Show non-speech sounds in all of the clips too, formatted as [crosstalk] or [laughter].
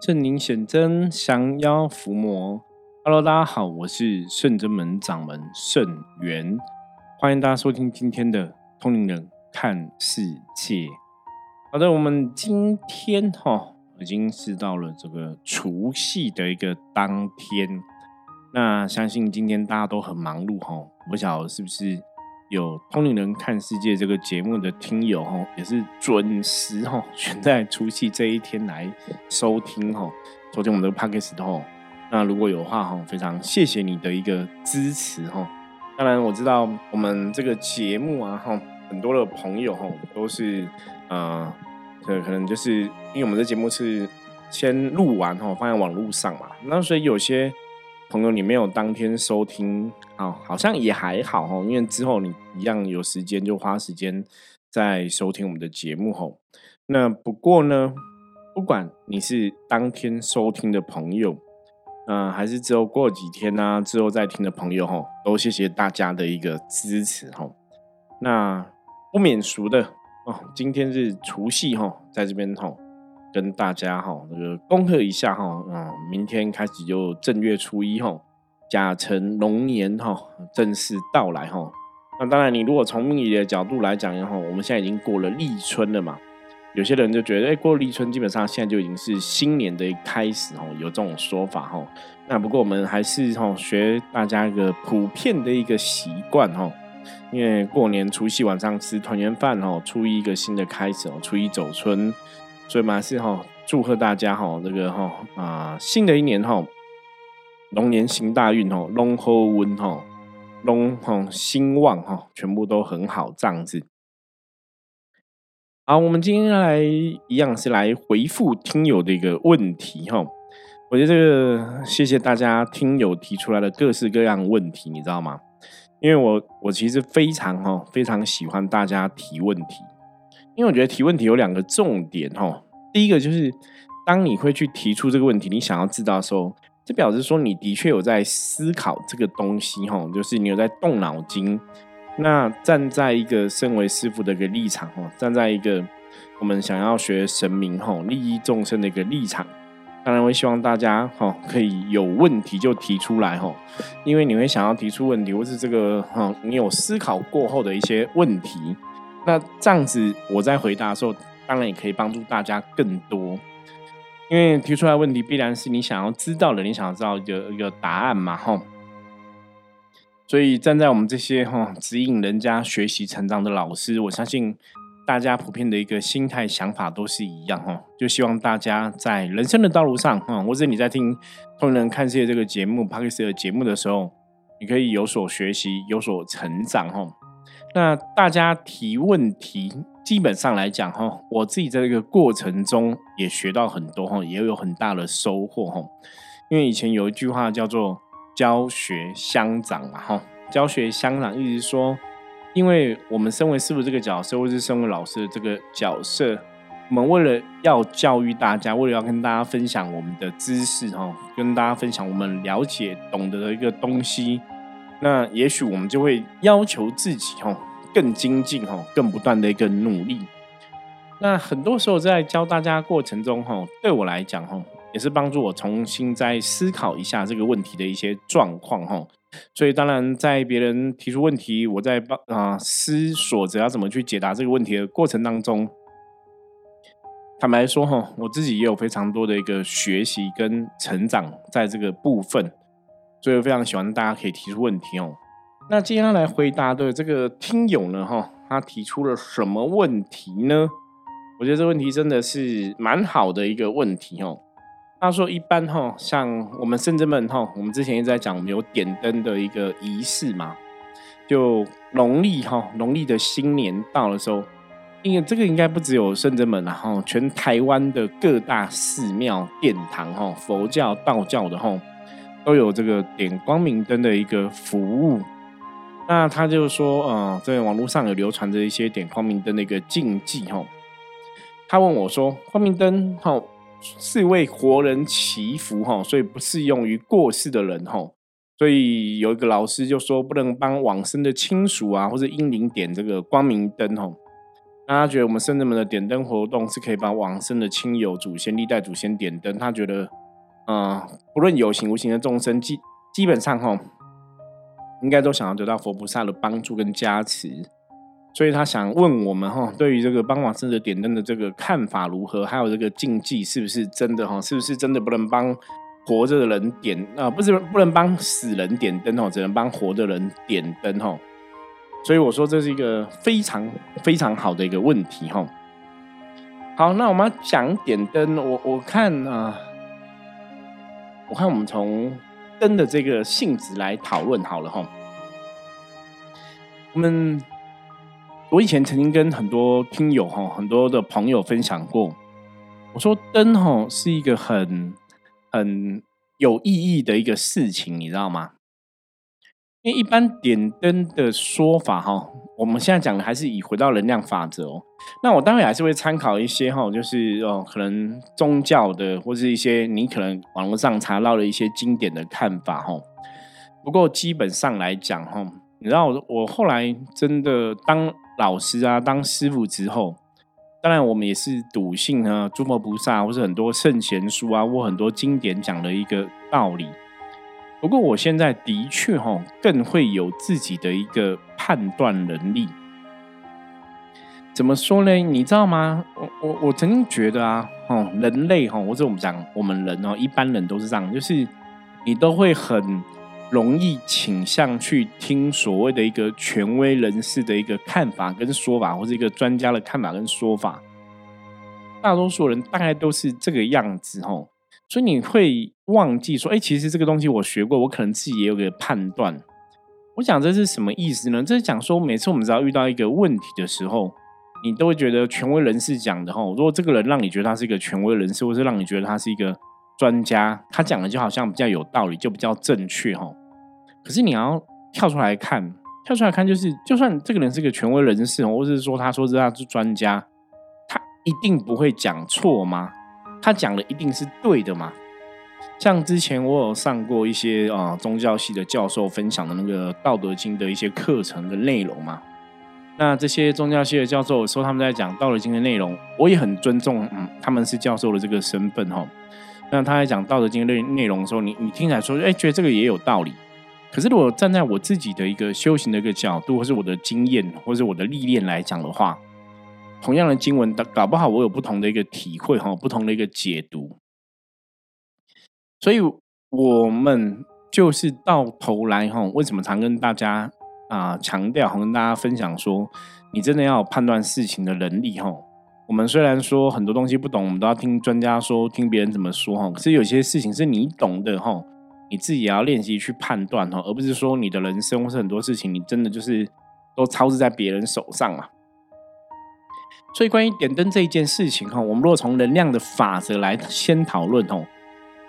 圣灵显真，降妖伏魔。Hello，大家好，我是圣真门掌门圣元，欢迎大家收听今天的通灵人看世界。好的，我们今天哈已经是到了这个除夕的一个当天，那相信今天大家都很忙碌哈，不晓得是不是？有通灵人看世界这个节目的听友哈，也是准时哈选 [laughs] 在除夕这一天来收听哈，收听我们的 podcast 哈。那如果有话哈，非常谢谢你的一个支持哈。当然我知道我们这个节目啊哈，很多的朋友哈都是呃，可可能就是因为我们的节目是先录完哈放在网络上嘛，那所以有些。朋友，你没有当天收听，好，好像也还好哈，因为之后你一样有时间就花时间在收听我们的节目吼。那不过呢，不管你是当天收听的朋友，嗯，还是之后过几天呢，之后再听的朋友吼，都谢谢大家的一个支持吼。那不免俗的哦，今天是除夕吼，在这边吼。跟大家哈那个恭贺一下哈，嗯，明天开始就正月初一哈，甲辰龙年哈正式到来哈。那当然，你如果从命理的角度来讲哈，我们现在已经过了立春了嘛。有些人就觉得，哎，过立春基本上现在就已经是新年的开始哈，有这种说法哈。那不过我们还是哈学大家一个普遍的一个习惯哈，因为过年除夕晚上吃团圆饭哈，初一一个新的开始哦，初一走春。所以嘛是哈，祝贺大家哈，这个哈啊，新的一年哈，龙年行大运哈，龙后温哈，龙哈兴旺哈，全部都很好这样子。好，我们今天来一样是来回复听友的一个问题哈。我觉得这个谢谢大家听友提出来的各式各样问题，你知道吗？因为我我其实非常哈非常喜欢大家提问题。因为我觉得提问题有两个重点哈，第一个就是当你会去提出这个问题，你想要知道的时候，这表示说你的确有在思考这个东西哈，就是你有在动脑筋。那站在一个身为师傅的一个立场哈，站在一个我们想要学神明哈，利益众生的一个立场，当然会希望大家哈可以有问题就提出来哈，因为你会想要提出问题，或是这个哈你有思考过后的一些问题。那这样子，我在回答的时候，当然也可以帮助大家更多，因为提出来问题必然是你想要知道的，你想要知道一个一个答案嘛，吼。所以站在我们这些哈指引人家学习成长的老师，我相信大家普遍的一个心态想法都是一样，哈，就希望大家在人生的道路上，哈，或者你在听《通人看世界》这个节目、p a r k e s 的节目的时候，你可以有所学习，有所成长，哈。那大家提问题，基本上来讲哈，我自己在这个过程中也学到很多哈，也有很大的收获哈。因为以前有一句话叫做“教学相长”嘛哈，“教学相长”意思是说，因为我们身为师傅这个角色，或是身为老师的这个角色，我们为了要教育大家，为了要跟大家分享我们的知识哈，跟大家分享我们了解懂得的一个东西。那也许我们就会要求自己哈更精进哈更不断的一个努力。那很多时候在教大家过程中哈，对我来讲哈也是帮助我重新再思考一下这个问题的一些状况哈。所以当然在别人提出问题，我在帮啊思索着要怎么去解答这个问题的过程当中，坦白说哈，我自己也有非常多的一个学习跟成长在这个部分。所以非常喜欢大家可以提出问题哦。那接下来回答的这个听友呢，哈，他提出了什么问题呢？我觉得这问题真的是蛮好的一个问题哦。他说，一般哈，像我们圣真门哈，我们之前一直在讲，我们有点灯的一个仪式嘛。就农历哈，农历的新年到的时候，因为这个应该不只有圣真门然后全台湾的各大寺庙殿堂哈，佛教、道教的哈。都有这个点光明灯的一个服务，那他就说，呃，在网络上有流传着一些点光明灯的一个禁忌，哈。他问我说，光明灯，哈，是为活人祈福，哈，所以不适用于过世的人，哈。所以有一个老师就说，不能帮往生的亲属啊或者婴灵点这个光明灯，哈。那他觉得我们圣人们的点灯活动是可以帮往生的亲友、祖先、历代祖先点灯。他觉得，嗯，不论有形无形的众生，基基本上哈，应该都想要得到佛菩萨的帮助跟加持。所以他想问我们哈，对于这个帮往生者点灯的这个看法如何？还有这个禁忌是不是真的哈？是不是真的不能帮活着的人点啊？不是不能帮死人点灯哦，只能帮活的人点灯哦。所以我说这是一个非常非常好的一个问题哈。好，那我们讲点灯，我我看啊，我看我们从灯的这个性质来讨论好了哈。我们我以前曾经跟很多听友哈、很多的朋友分享过，我说灯哈是一个很很有意义的一个事情，你知道吗？因为一般点灯的说法，哈，我们现在讲的还是以回到能量法则哦。那我待会还是会参考一些哈，就是哦，可能宗教的或是一些你可能网络上查到的一些经典的看法哈。不过基本上来讲哈，你知道我后来真的当老师啊，当师傅之后，当然我们也是笃信啊，诸佛菩萨或是很多圣贤书啊，或很多经典讲的一个道理。不过我现在的确哈，更会有自己的一个判断能力。怎么说呢？你知道吗？我我我曾经觉得啊，哦，人类哈，或者我们讲我们人哦，一般人都是这样，就是你都会很容易倾向去听所谓的一个权威人士的一个看法跟说法，或者一个专家的看法跟说法。大多数人大概都是这个样子哈。所以你会忘记说，哎，其实这个东西我学过，我可能自己也有个判断。我讲这是什么意思呢？这是讲说，每次我们只要遇到一个问题的时候，你都会觉得权威人士讲的哈，如果这个人让你觉得他是一个权威人士，或是让你觉得他是一个专家，他讲的就好像比较有道理，就比较正确哈。可是你要跳出来看，跳出来看，就是就算这个人是个权威人士，或者是说他说是他是专家，他一定不会讲错吗？他讲的一定是对的嘛？像之前我有上过一些啊宗教系的教授分享的那个《道德经》的一些课程的内容嘛。那这些宗教系的教授说他们在讲《道德经》的内容，我也很尊重，嗯，他们是教授的这个身份哈。那他在讲《道德经》内内容的时候，你你听起来说，哎，觉得这个也有道理。可是如果站在我自己的一个修行的一个角度，或是我的经验，或是我的历练来讲的话，同样的经文，搞不好我有不同的一个体会哈，不同的一个解读。所以，我们就是到头来哈，为什么常跟大家啊强调，跟大家分享说，你真的要有判断事情的能力哈。我们虽然说很多东西不懂，我们都要听专家说，听别人怎么说哈。可是有些事情是你懂的哈，你自己也要练习去判断哈，而不是说你的人生或是很多事情，你真的就是都操持在别人手上啊。所以，关于点灯这一件事情哈，我们如果从能量的法则来先讨论哦，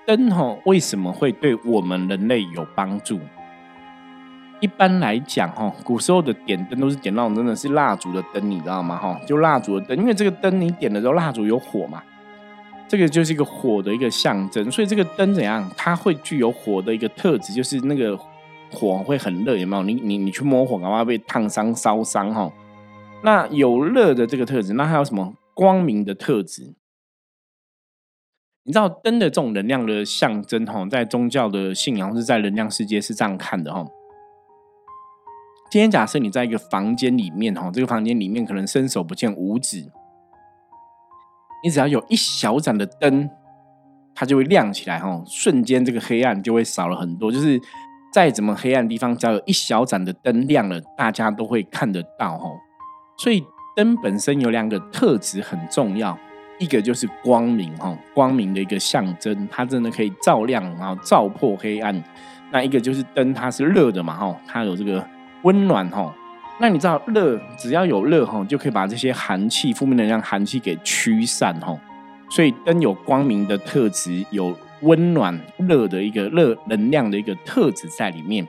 灯哈为什么会对我们人类有帮助？一般来讲哈，古时候的点灯都是点那种真的是蜡烛的灯，你知道吗？哈，就蜡烛的灯，因为这个灯你点的时候，蜡烛有火嘛，这个就是一个火的一个象征，所以这个灯怎样，它会具有火的一个特质，就是那个火会很热，有没有？你你你去摸火，恐怕被烫伤、烧伤哈。那有乐的这个特质，那还有什么光明的特质？你知道灯的这种能量的象征，哈，在宗教的信仰或是在能量世界是这样看的，哈。今天假设你在一个房间里面，哈，这个房间里面可能伸手不见五指，你只要有一小盏的灯，它就会亮起来，哈，瞬间这个黑暗就会少了很多。就是再怎么黑暗的地方，只要有一小盏的灯亮了，大家都会看得到，哈。所以灯本身有两个特质很重要，一个就是光明哈，光明的一个象征，它真的可以照亮，然后照破黑暗。那一个就是灯，它是热的嘛哈，它有这个温暖哈。那你知道热，只要有热哈，就可以把这些寒气、负面能量、寒气给驱散哈。所以灯有光明的特质，有温暖热的一个热能量的一个特质在里面。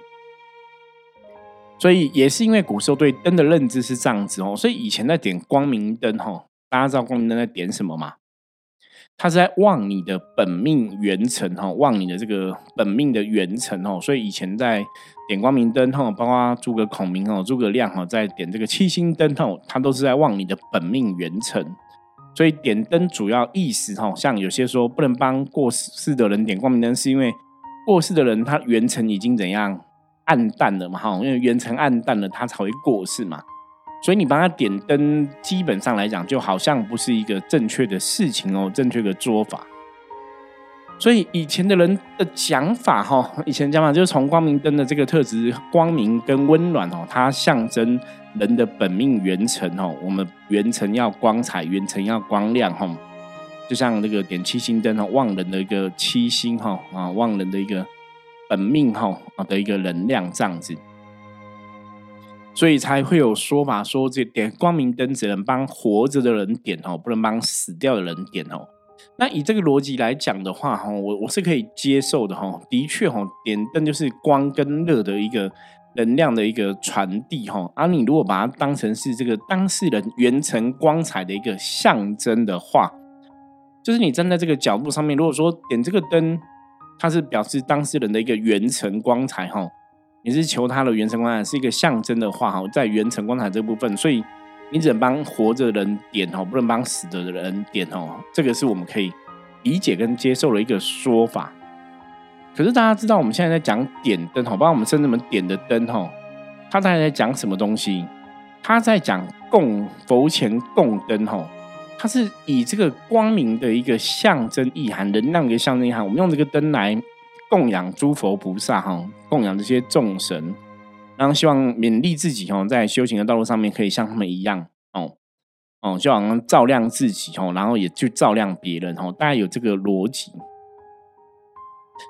所以也是因为古时候对灯的认知是这样子哦，所以以前在点光明灯哈，大家知道光明灯在点什么吗？它是在望你的本命元辰哈，望你的这个本命的元辰哦。所以以前在点光明灯哈，包括诸葛孔明哦、诸葛亮哈，在点这个七星灯哦，它都是在望你的本命元辰。所以点灯主要意思哈，像有些说不能帮过世的人点光明灯，是因为过世的人他元辰已经怎样暗淡了嘛哈，因为元辰暗淡了，它才会过世嘛。所以你帮他点灯，基本上来讲，就好像不是一个正确的事情哦，正确的做法。所以以前的人的讲法哈，以前讲法就是从光明灯的这个特质，光明跟温暖哦，它象征人的本命元辰哦。我们元辰要光彩，元辰要光亮哈，就像那个点七星灯哦，旺人的一个七星哈啊，旺人的一个本命哈啊的一个能量这样子。所以才会有说法说，这点光明灯只能帮活着的人点哦，不能帮死掉的人点哦。那以这个逻辑来讲的话，哈，我我是可以接受的哈。的确哈，点灯就是光跟热的一个能量的一个传递哈。而你如果把它当成是这个当事人圆成光彩的一个象征的话，就是你站在这个角度上面，如果说点这个灯，它是表示当事人的一个圆成光彩哈。你是求他的元辰光彩是一个象征的话哈，在元辰光彩这部分，所以你只能帮活着的人点哦，不能帮死的人点哦。这个是我们可以理解跟接受的一个说法。可是大家知道我们现在在讲点灯哈，帮我们圣人们点的灯哈，他在在讲什么东西？他在讲供佛前供灯哈，它是以这个光明的一个象征意涵，能量的象征意涵，我们用这个灯来。供养诸佛菩萨哈，供养这些众神，然后希望勉励自己哦，在修行的道路上面可以像他们一样哦哦，就好像照亮自己哦，然后也去照亮别人哦，大概有这个逻辑。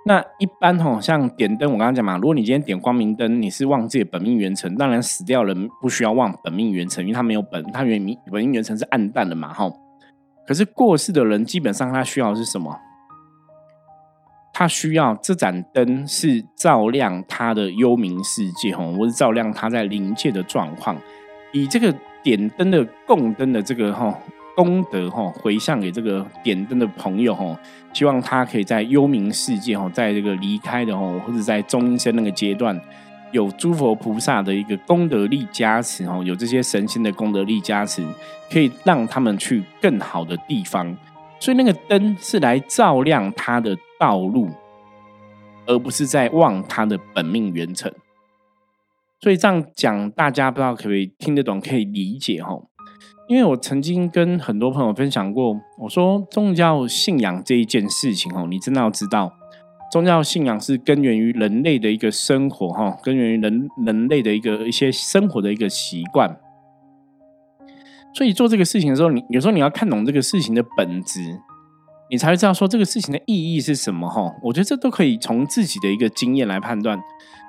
那一般哈，像点灯，我刚刚讲嘛，如果你今天点光明灯，你是旺自己本命元辰，当然死掉人不需要旺本命元辰，因为他没有本，他原命本命元辰是暗淡的嘛哈。可是过世的人，基本上他需要的是什么？他需要这盏灯是照亮他的幽冥世界哈，或是照亮他在灵界的状况。以这个点灯的供灯的这个哈功德哈回向给这个点灯的朋友哈，希望他可以在幽冥世界哈，在这个离开的哈，或者在终生那个阶段，有诸佛菩萨的一个功德力加持哈，有这些神仙的功德力加持，可以让他们去更好的地方。所以那个灯是来照亮他的。道路，而不是在望他的本命元辰。所以这样讲，大家不知道可不可以听得懂，可以理解哈？因为我曾经跟很多朋友分享过，我说宗教信仰这一件事情哦，你真的要知道，宗教信仰是根源于人类的一个生活哈，根源于人人类的一个一些生活的一个习惯。所以做这个事情的时候，你有时候你要看懂这个事情的本质。你才会知道说这个事情的意义是什么哈？我觉得这都可以从自己的一个经验来判断。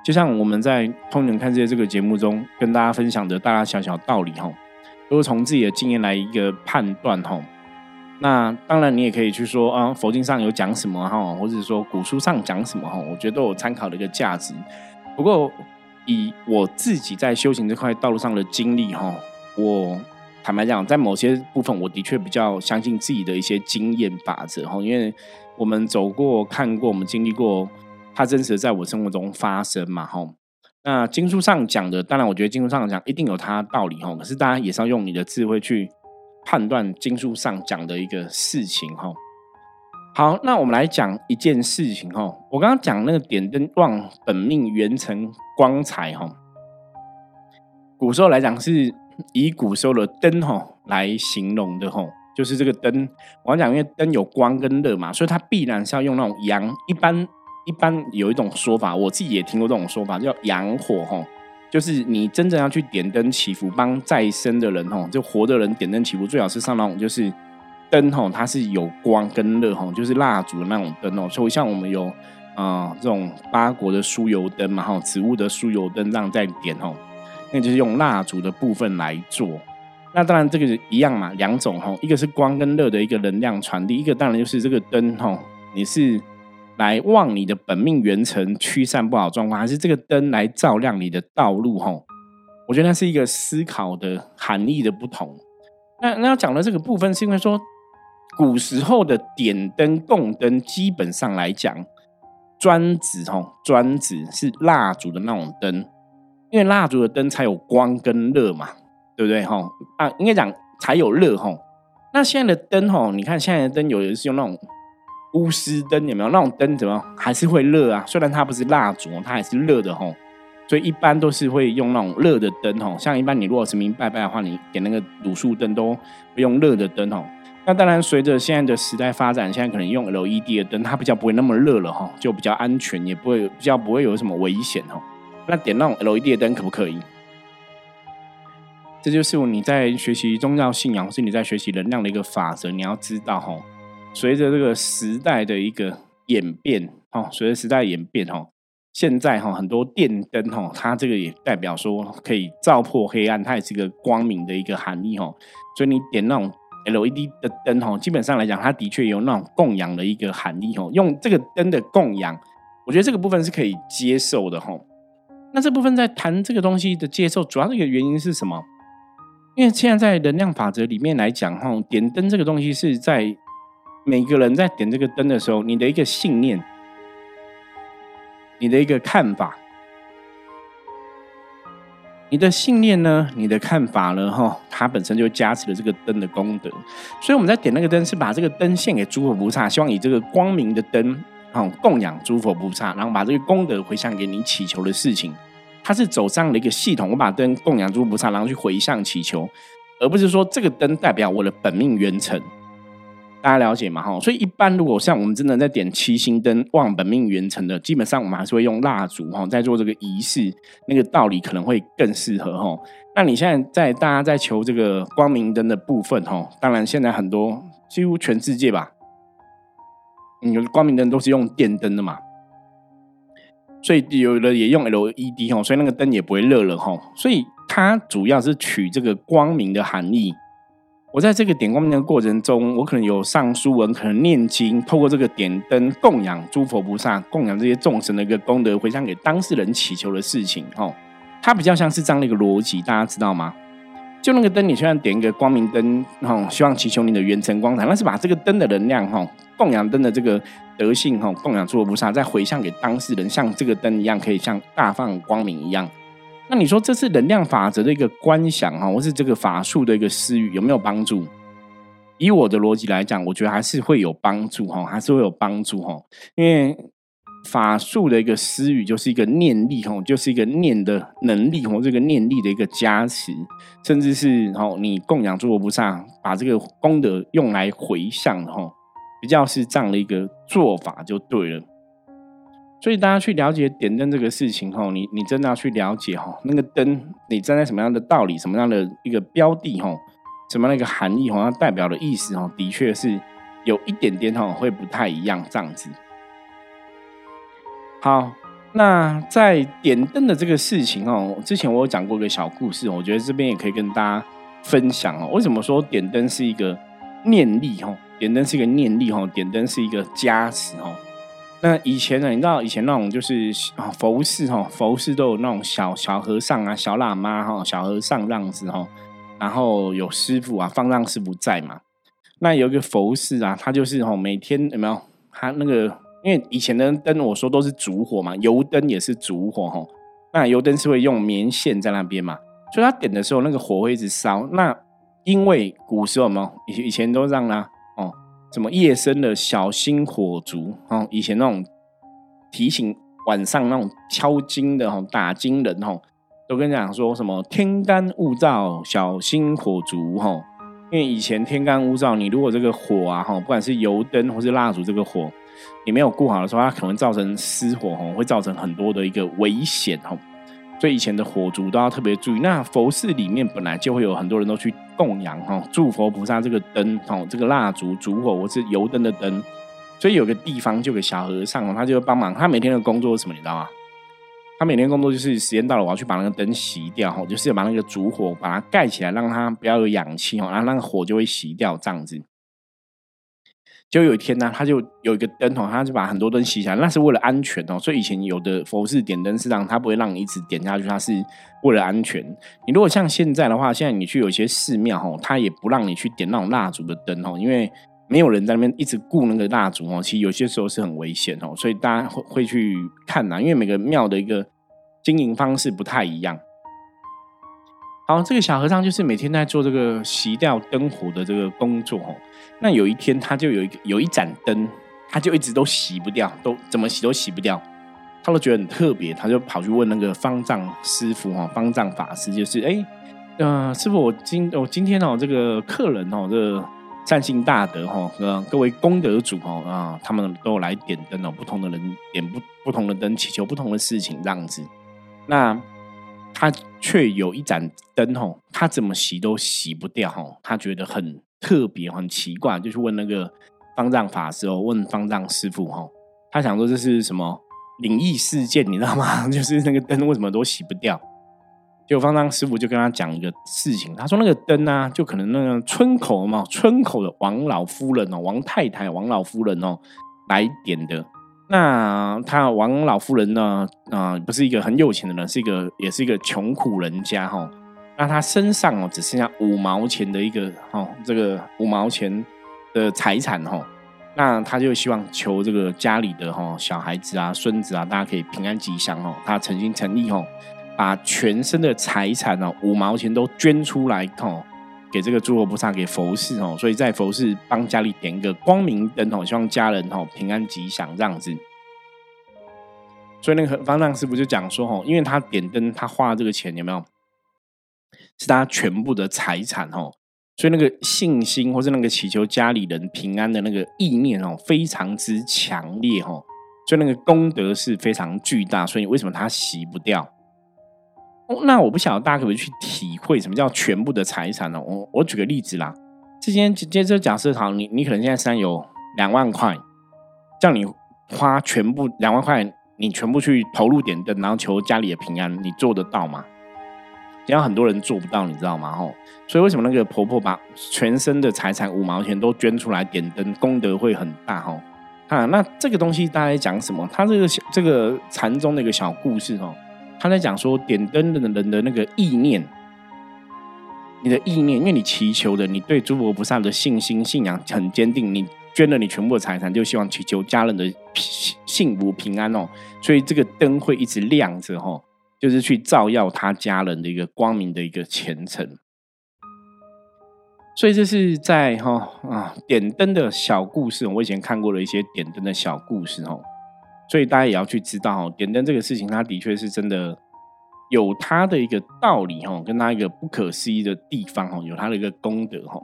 就像我们在《通人看世界》这个节目中跟大家分享的大大小小道理哈，都是从自己的经验来一个判断哈。那当然你也可以去说啊，佛经上有讲什么哈，或者说古书上讲什么哈，我觉得都有参考的一个价值。不过以我自己在修行这块道路上的经历哈，我。坦白讲，在某些部分，我的确比较相信自己的一些经验法则哈，因为我们走过、看过、我们经历过，它真实在我生活中发生嘛哈。那经书上讲的，当然我觉得经书上讲一定有它道理哈，可是大家也是要用你的智慧去判断经书上讲的一个事情哈。好，那我们来讲一件事情哈，我刚刚讲那个点灯旺本命元辰光彩哈，古时候来讲是。以古时候的灯哈来形容的哈，就是这个灯。我讲，因为灯有光跟热嘛，所以它必然是要用那种阳。一般一般有一种说法，我自己也听过这种说法，叫阳火哈。就是你真正要去点灯祈福，帮再生的人哈，就活的人点灯祈福，最好是上那种就是灯哈，它是有光跟热哈，就是蜡烛的那种灯哦。所以像我们有啊这种八国的酥油灯嘛哈，植物的酥油灯这样在点哦。那就是用蜡烛的部分来做，那当然这个一样嘛，两种哈，一个是光跟热的一个能量传递，一个当然就是这个灯哈，你是来旺你的本命元辰，驱散不好状况，还是这个灯来照亮你的道路吼？我觉得那是一个思考的含义的不同。那那要讲的这个部分，是因为说古时候的点灯供灯，基本上来讲，专指吼，专指是蜡烛的那种灯，因为蜡烛的灯才有光跟热嘛，对不对吼？啊，应该讲才有热吼。那现在的灯吼，你看现在的灯有的是用那种钨丝灯，有没有那种灯？怎么还是会热啊？虽然它不是蜡烛，它还是热的吼。所以一般都是会用那种热的灯吼，像一般你如果是明拜拜的话，你点那个卤素灯都不用热的灯吼。那当然，随着现在的时代发展，现在可能用 LED 的灯，它比较不会那么热了哈，就比较安全，也不会比较不会有什么危险哈。那点那种 LED 的灯可不可以？这就是你在学习宗教信仰，或是你在学习能量的一个法则。你要知道哈，随着这个时代的一个演变哈，随着时代演变哈，现在哈很多电灯哈，它这个也代表说可以照破黑暗，它也是一个光明的一个含义哈。所以你点那种。LED 的灯吼，基本上来讲，它的确有那种供养的一个含义吼。用这个灯的供养，我觉得这个部分是可以接受的吼。那这部分在谈这个东西的接受，主要的一个原因是什么？因为现在在能量法则里面来讲哈，点灯这个东西是在每个人在点这个灯的时候，你的一个信念，你的一个看法。你的信念呢？你的看法呢？哈，它本身就加持了这个灯的功德，所以我们在点那个灯，是把这个灯献给诸佛菩萨，希望以这个光明的灯，哈，供养诸佛菩萨，然后把这个功德回向给你祈求的事情。它是走上了一个系统，我把灯供养诸佛菩萨，然后去回向祈求，而不是说这个灯代表我的本命元辰。大家了解嘛？哈，所以一般如果像我们真的在点七星灯望本命元辰的，基本上我们还是会用蜡烛哈，在做这个仪式，那个道理可能会更适合哈。那你现在在大家在求这个光明灯的部分哈，当然现在很多几乎全世界吧，你的光明灯都是用电灯的嘛，所以有的也用 LED 哈，所以那个灯也不会热了哈。所以它主要是取这个光明的含义。我在这个点光明的过程中，我可能有上书文，可能念经，透过这个点灯供养诸佛菩萨，供养这些众神的一个功德，回向给当事人祈求的事情，哦，它比较像是这样的一个逻辑，大家知道吗？就那个灯，你虽然点一个光明灯，哈，希望祈求你的圆成光彩，那是把这个灯的能量，哈，供养灯的这个德性，哈，供养诸佛菩萨，再回向给当事人，像这个灯一样，可以像大放光明一样。那你说这是能量法则的一个观想哈，或是这个法术的一个私语有没有帮助？以我的逻辑来讲，我觉得还是会有帮助哈，还是会有帮助哈。因为法术的一个私语就是一个念力哈，就是一个念的能力或这个念力的一个加持，甚至是哦你供养诸佛菩萨，把这个功德用来回向哈，比较是这样的一个做法就对了。所以大家去了解点灯这个事情吼，你你真的要去了解哈，那个灯你站在什么样的道理，什么样的一个标的吼，什么样的一个含义哈，它代表的意思哈，的确是有一点点哈会不太一样这样子。好，那在点灯的这个事情哦，之前我有讲过一个小故事，我觉得这边也可以跟大家分享哦。为什么说点灯是一个念力哈？点灯是一个念力哈？点灯是一个加持哈？那以前呢，你知道以前那种就是啊，佛寺哈，佛寺都有那种小小和尚啊、小喇嘛哈、小和尚这样子哈，然后有师傅啊，方丈师傅在嘛。那有一个佛寺啊，他就是哈，每天有没有他那个？因为以前的灯我说都是烛火嘛，油灯也是烛火哈。那油灯是会用棉线在那边嘛，所以他点的时候那个火会一直烧。那因为古时候嘛，以以前都让啦。什么夜深的小心火烛哦，以前那种提醒晚上那种敲金的哦，打金人哦，都跟你讲说什么天干物燥，小心火烛哈。因为以前天干物燥，你如果这个火啊哈，不管是油灯或是蜡烛，这个火你没有顾好的时候，它可能造成失火哈，会造成很多的一个危险哈。所以以前的火烛都要特别注意。那佛寺里面本来就会有很多人都去供养哈，祝佛菩萨这个灯哦，这个蜡烛、烛火或是油灯的灯。所以有个地方就有个小和尚，他就会帮忙。他每天的工作是什么？你知道吗？他每天工作就是时间到了，我要去把那个灯熄掉哈，就是把那个烛火把它盖起来，让它不要有氧气哦，然后那个火就会熄掉这样子。就有一天呢，他就有一个灯哦，他就把很多灯熄起来，那是为了安全哦。所以以前有的佛寺点灯是让他不会让你一直点下去，他是为了安全。你如果像现在的话，现在你去有些寺庙哦，他也不让你去点那种蜡烛的灯哦，因为没有人在那边一直顾那个蜡烛哦，其实有些时候是很危险哦，所以大家会会去看呐，因为每个庙的一个经营方式不太一样。好，这个小和尚就是每天在做这个熄掉灯火的这个工作哦。那有一天，他就有一个有一盏灯，他就一直都熄不掉，都怎么熄都熄不掉。他都觉得很特别，他就跑去问那个方丈师傅哈，方丈法师就是哎，呃，师傅，我今我今天哦，这个客人哦，这个善心大德哈，呃，各位功德主哦啊，他们都来点灯哦，不同的人点不不同的灯，祈求不同的事情这样子。那他却有一盏灯吼，他怎么洗都洗不掉吼，他觉得很特别很奇怪，就去问那个方丈法师哦，问方丈师傅吼，他想说这是什么灵异事件，你知道吗？[laughs] 就是那个灯为什么都洗不掉？就方丈师傅就跟他讲一个事情，他说那个灯啊，就可能那个村口嘛，村口的王老夫人哦，王太太、王老夫人哦来点的。那他王老夫人呢？啊，不是一个很有钱的人，是一个也是一个穷苦人家哈。那他身上哦只剩下五毛钱的一个哦，这个五毛钱的财产哈。那他就希望求这个家里的哈小孩子啊、孙子啊，大家可以平安吉祥哦。他诚心诚意哦，把全身的财产哦五毛钱都捐出来哦。给这个诸佛菩萨给佛事哦，所以在佛事帮家里点一个光明灯哦，希望家人哦平安吉祥这样子。所以那个方丈师傅就讲说哦，因为他点灯，他花这个钱有没有是他全部的财产哦，所以那个信心或者那个祈求家里人平安的那个意念哦，非常之强烈哦，所以那个功德是非常巨大。所以为什么他洗不掉？那我不晓得大家可不可以去体会什么叫全部的财产呢？我我举个例子啦，之前接着假设好，你你可能现在身上有两万块，叫你花全部两万块，你全部去投入点灯，然后求家里的平安，你做得到吗？这样很多人做不到，你知道吗？吼，所以为什么那个婆婆把全身的财产五毛钱都捐出来点灯，功德会很大？吼啊，那这个东西大家讲什么？他这个这个禅宗的一个小故事，吼。他在讲说，点灯的人的那个意念，你的意念，因为你祈求的，你对诸佛菩萨的信心、信仰很坚定，你捐了你全部的财产，就希望祈求家人的幸福平安哦。所以这个灯会一直亮着哈，就是去照耀他家人的一个光明的一个前程。所以这是在哈啊点灯的小故事，我以前看过了一些点灯的小故事哦。所以大家也要去知道哦，点灯这个事情，它的确是真的有它的一个道理哈，跟它一个不可思议的地方哈，有它的一个功德哈。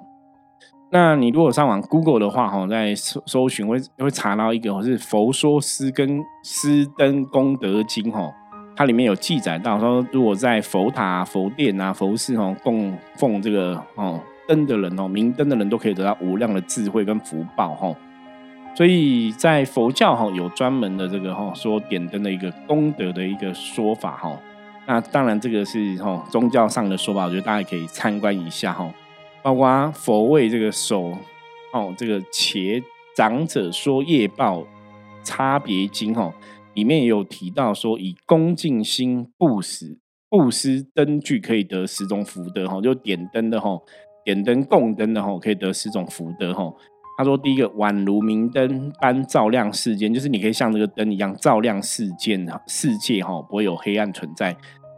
那你如果上网 Google 的话哈，在搜搜寻会会查到一个是《佛说施跟施灯功德经》哈，它里面有记载到说，如果在佛塔、佛殿啊、佛寺哦供奉这个哦灯的人哦，明灯的人都可以得到无量的智慧跟福报哈。所以在佛教哈有专门的这个哈说点灯的一个功德的一个说法哈，那当然这个是哈宗教上的说法，我觉得大家可以参观一下哈。包括佛为这个手哦，这个且长者说业报差别经哈，里面有提到说以恭敬心布施布施灯具可以得十种福德哈，就点灯的哈，点灯供灯的哈可以得十种福德哈。他说：“第一个，宛如明灯般照亮世间，就是你可以像这个灯一样照亮世间世界哈，不会有黑暗存在。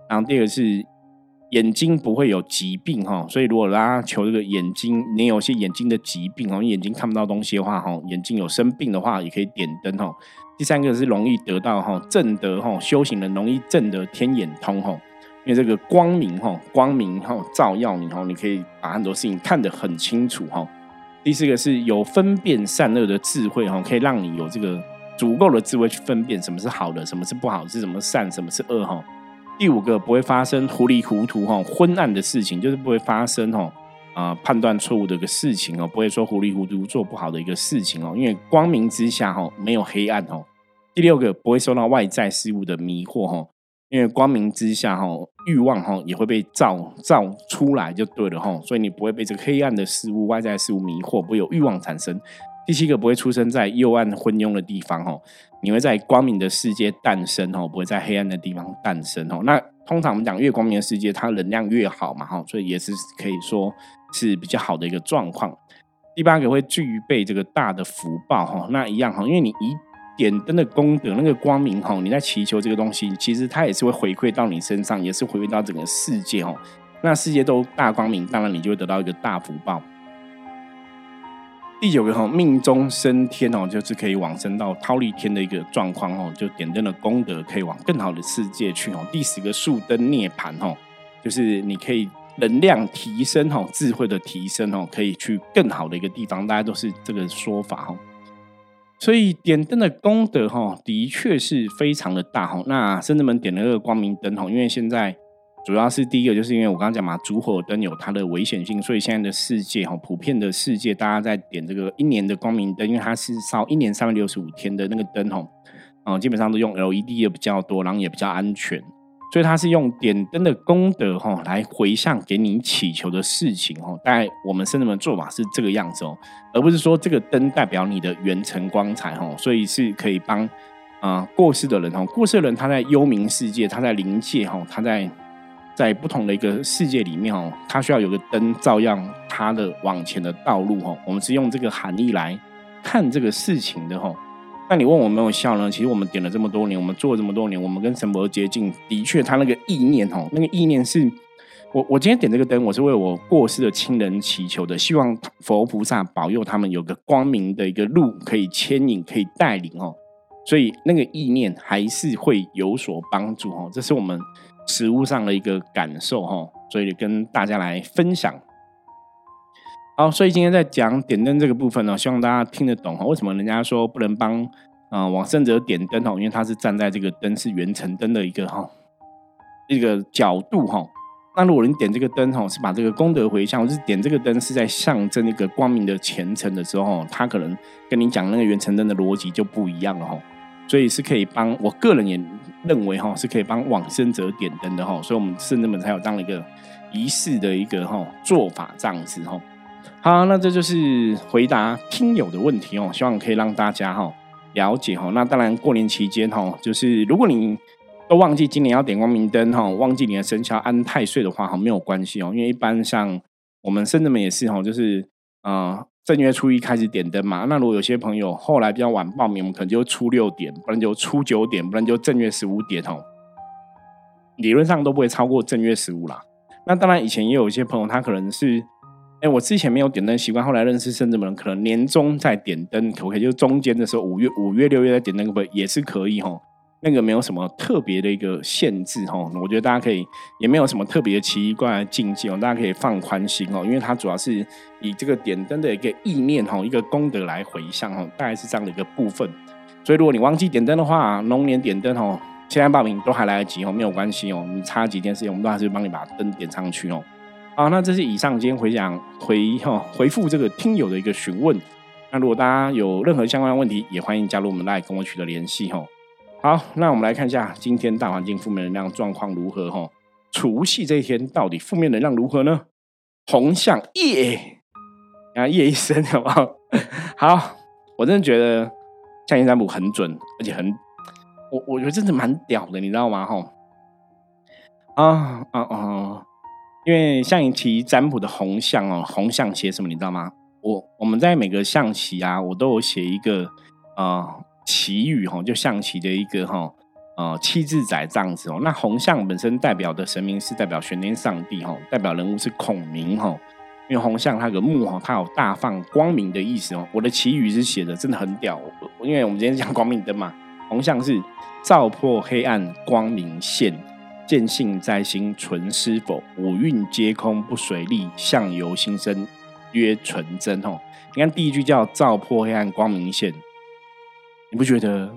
然后第二个是眼睛不会有疾病哈，所以如果大家求这个眼睛，你有些眼睛的疾病哦，眼睛看不到东西的话哈，眼睛有生病的话也可以点灯哈。第三个是容易得到哈正德哈，修行人容易正得天眼通哈，因为这个光明哈，光明哈照耀你哈，你可以把很多事情看得很清楚哈。”第四个是有分辨善恶的智慧哈，可以让你有这个足够的智慧去分辨什么是好的，什么是不好，是什么善，什么是恶哈。第五个不会发生糊里糊涂哈昏暗的事情，就是不会发生哈啊判断错误的一个事情哦，不会说糊里糊涂做不好的一个事情哦，因为光明之下哈没有黑暗哦。第六个不会受到外在事物的迷惑哈。因为光明之下，哈欲望哈也会被照照出来就对了哈，所以你不会被这个黑暗的事物、外在事物迷惑，不会有欲望产生。第七个不会出生在幽暗昏庸的地方哈，你会在光明的世界诞生哈，不会在黑暗的地方诞生哈。那通常我们讲越光明的世界，它能量越好嘛哈，所以也是可以说是比较好的一个状况。第八个会具备这个大的福报哈。那一样哈，因为你一点灯的功德，那个光明哈，你在祈求这个东西，其实它也是会回馈到你身上，也是回馈到整个世界哦。那世界都大光明，当然你就会得到一个大福报。第九个哈，命中升天哦，就是可以往生到忉利天的一个状况哦，就点灯的功德可以往更好的世界去哦。第十个树灯涅盘哦，就是你可以能量提升哦，智慧的提升哦，可以去更好的一个地方，大家都是这个说法哦。所以点灯的功德哈，的确是非常的大哈。那圣人们点了个光明灯哈，因为现在。主要是第一个，就是因为我刚刚讲嘛，烛火灯有它的危险性，所以现在的世界哈，普遍的世界，大家在点这个一年的光明灯，因为它是烧一年三百六十五天的那个灯哈，啊，基本上都用 LED 也比较多，然后也比较安全，所以它是用点灯的功德哈来回向给你祈求的事情哈。大概我们圣人们做法是这个样子哦，而不是说这个灯代表你的元辰光彩哈，所以是可以帮啊过世的人哈，过世的人他在幽冥世界，他在灵界哈，他在。在不同的一个世界里面哦，他需要有个灯照亮他的往前的道路哦。我们是用这个含义来看这个事情的哈。那你问我没有效呢？其实我们点了这么多年，我们做了这么多年，我们跟神佛接近，的确，他那个意念哦，那个意念是我我今天点这个灯，我是为我过世的亲人祈求的，希望佛菩萨保佑他们有个光明的一个路可以牵引，可以带领哦。所以那个意念还是会有所帮助哦。这是我们。实物上的一个感受哈，所以跟大家来分享。好，所以今天在讲点灯这个部分呢，希望大家听得懂哈。为什么人家说不能帮啊往生者点灯哈？因为他是站在这个灯是圆成灯的一个哈一个角度哈。那如果你点这个灯哈，是把这个功德回向，或是点这个灯是在象征一个光明的前程的时候，他可能跟你讲那个圆成灯的逻辑就不一样了哈。所以是可以帮我个人也认为哈，是可以帮往生者点灯的哈，所以我们圣人们才有这样的一个仪式的一个哈做法这样子哈。好，那这就是回答听友的问题哦，希望可以让大家哈了解哈。那当然过年期间哈，就是如果你都忘记今年要点光明灯哈，忘记你的生肖安太岁的话哈，没有关系哦，因为一般像我们圣人们也是哈，就是啊。正月初一开始点灯嘛，那如果有些朋友后来比较晚报名，我们可能就初六点，不然就初九点，不然就正月十五点哦。理论上都不会超过正月十五啦。那当然以前也有一些朋友，他可能是，哎，我之前没有点灯习惯，后来认识甚至可能年终在点灯，可不可以？就中间的时候，五月、五月、六月在点灯，可不可以？也是可以哈。那个没有什么特别的一个限制哈，我觉得大家可以也没有什么特别的奇怪的禁忌哦，大家可以放宽心哦，因为它主要是以这个点灯的一个意念哈，一个功德来回向哈，大概是这样的一个部分。所以如果你忘记点灯的话，龙年点灯哦，现在报名都还来得及哦，没有关系哦，你差几天时间，我们都还是帮你把灯点上去哦。好，那这是以上今天回讲回哈回复这个听友的一个询问。那如果大家有任何相关的问题，也欢迎加入我们来跟我取得联系哈。好，那我们来看一下今天大环境负面能量状况如何哈？除夕这一天到底负面能量如何呢？红象夜，啊夜一声好不好？[laughs] 好，我真的觉得象棋占卜很准，而且很，我我觉得真的蛮屌的，你知道吗？哈啊啊啊！因为象棋占卜的红象哦，红象写什么你知道吗？我我们在每个象棋啊，我都有写一个啊。祈语哈，就象棋的一个哈，呃，七字仔这样子哦。那红象本身代表的神明是代表玄天上帝哈，代表人物是孔明哈。因为红象它有个木哈，它有大放光明的意思哦。我的祈语是写的真的很屌，因为我们今天讲光明灯嘛，红象是照破黑暗光明现，见性在心存是否？五蕴皆空不随力，相由心生曰纯真哦。你看第一句叫照破黑暗光明现。你不觉得？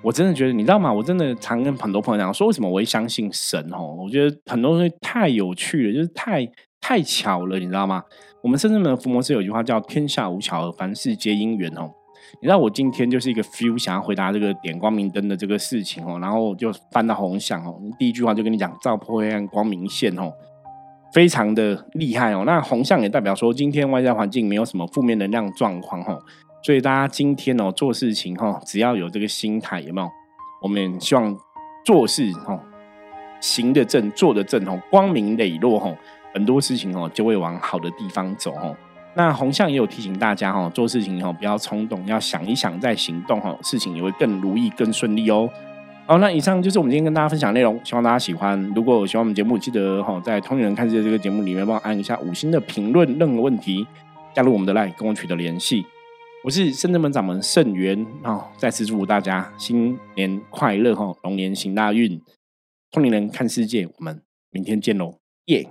我真的觉得，你知道吗？我真的常跟很多朋友讲说，为什么我会相信神？哦，我觉得很多东西太有趣了，就是太太巧了，你知道吗？我们深圳的福摩斯有句话叫“天下无巧，凡事皆因缘”哦。你知道我今天就是一个 feel 想要回答这个点光明灯的这个事情哦，然后就翻到红响哦，第一句话就跟你讲“照破黑暗光明线”哦，非常的厉害哦。那红象也代表说，今天外在环境没有什么负面能量状况哦。所以大家今天哦做事情哈，只要有这个心态，有没有？我们希望做事哈，行得正，做得正哦，光明磊落哈，很多事情哦就会往好的地方走哦。那红象也有提醒大家哈，做事情哈不要冲动，要想一想再行动哈，事情也会更如意、更顺利哦。好，那以上就是我们今天跟大家分享内容，希望大家喜欢。如果喜欢我们节目，记得哈在《通灵人看世界》这个节目里面帮我按一下五星的评论。任何问题，加入我们的 LINE 跟我取得联系。我是圣正门掌门圣元哦，再次祝福大家新年快乐哈，龙年行大运。通灵人看世界，我们明天见喽，耶！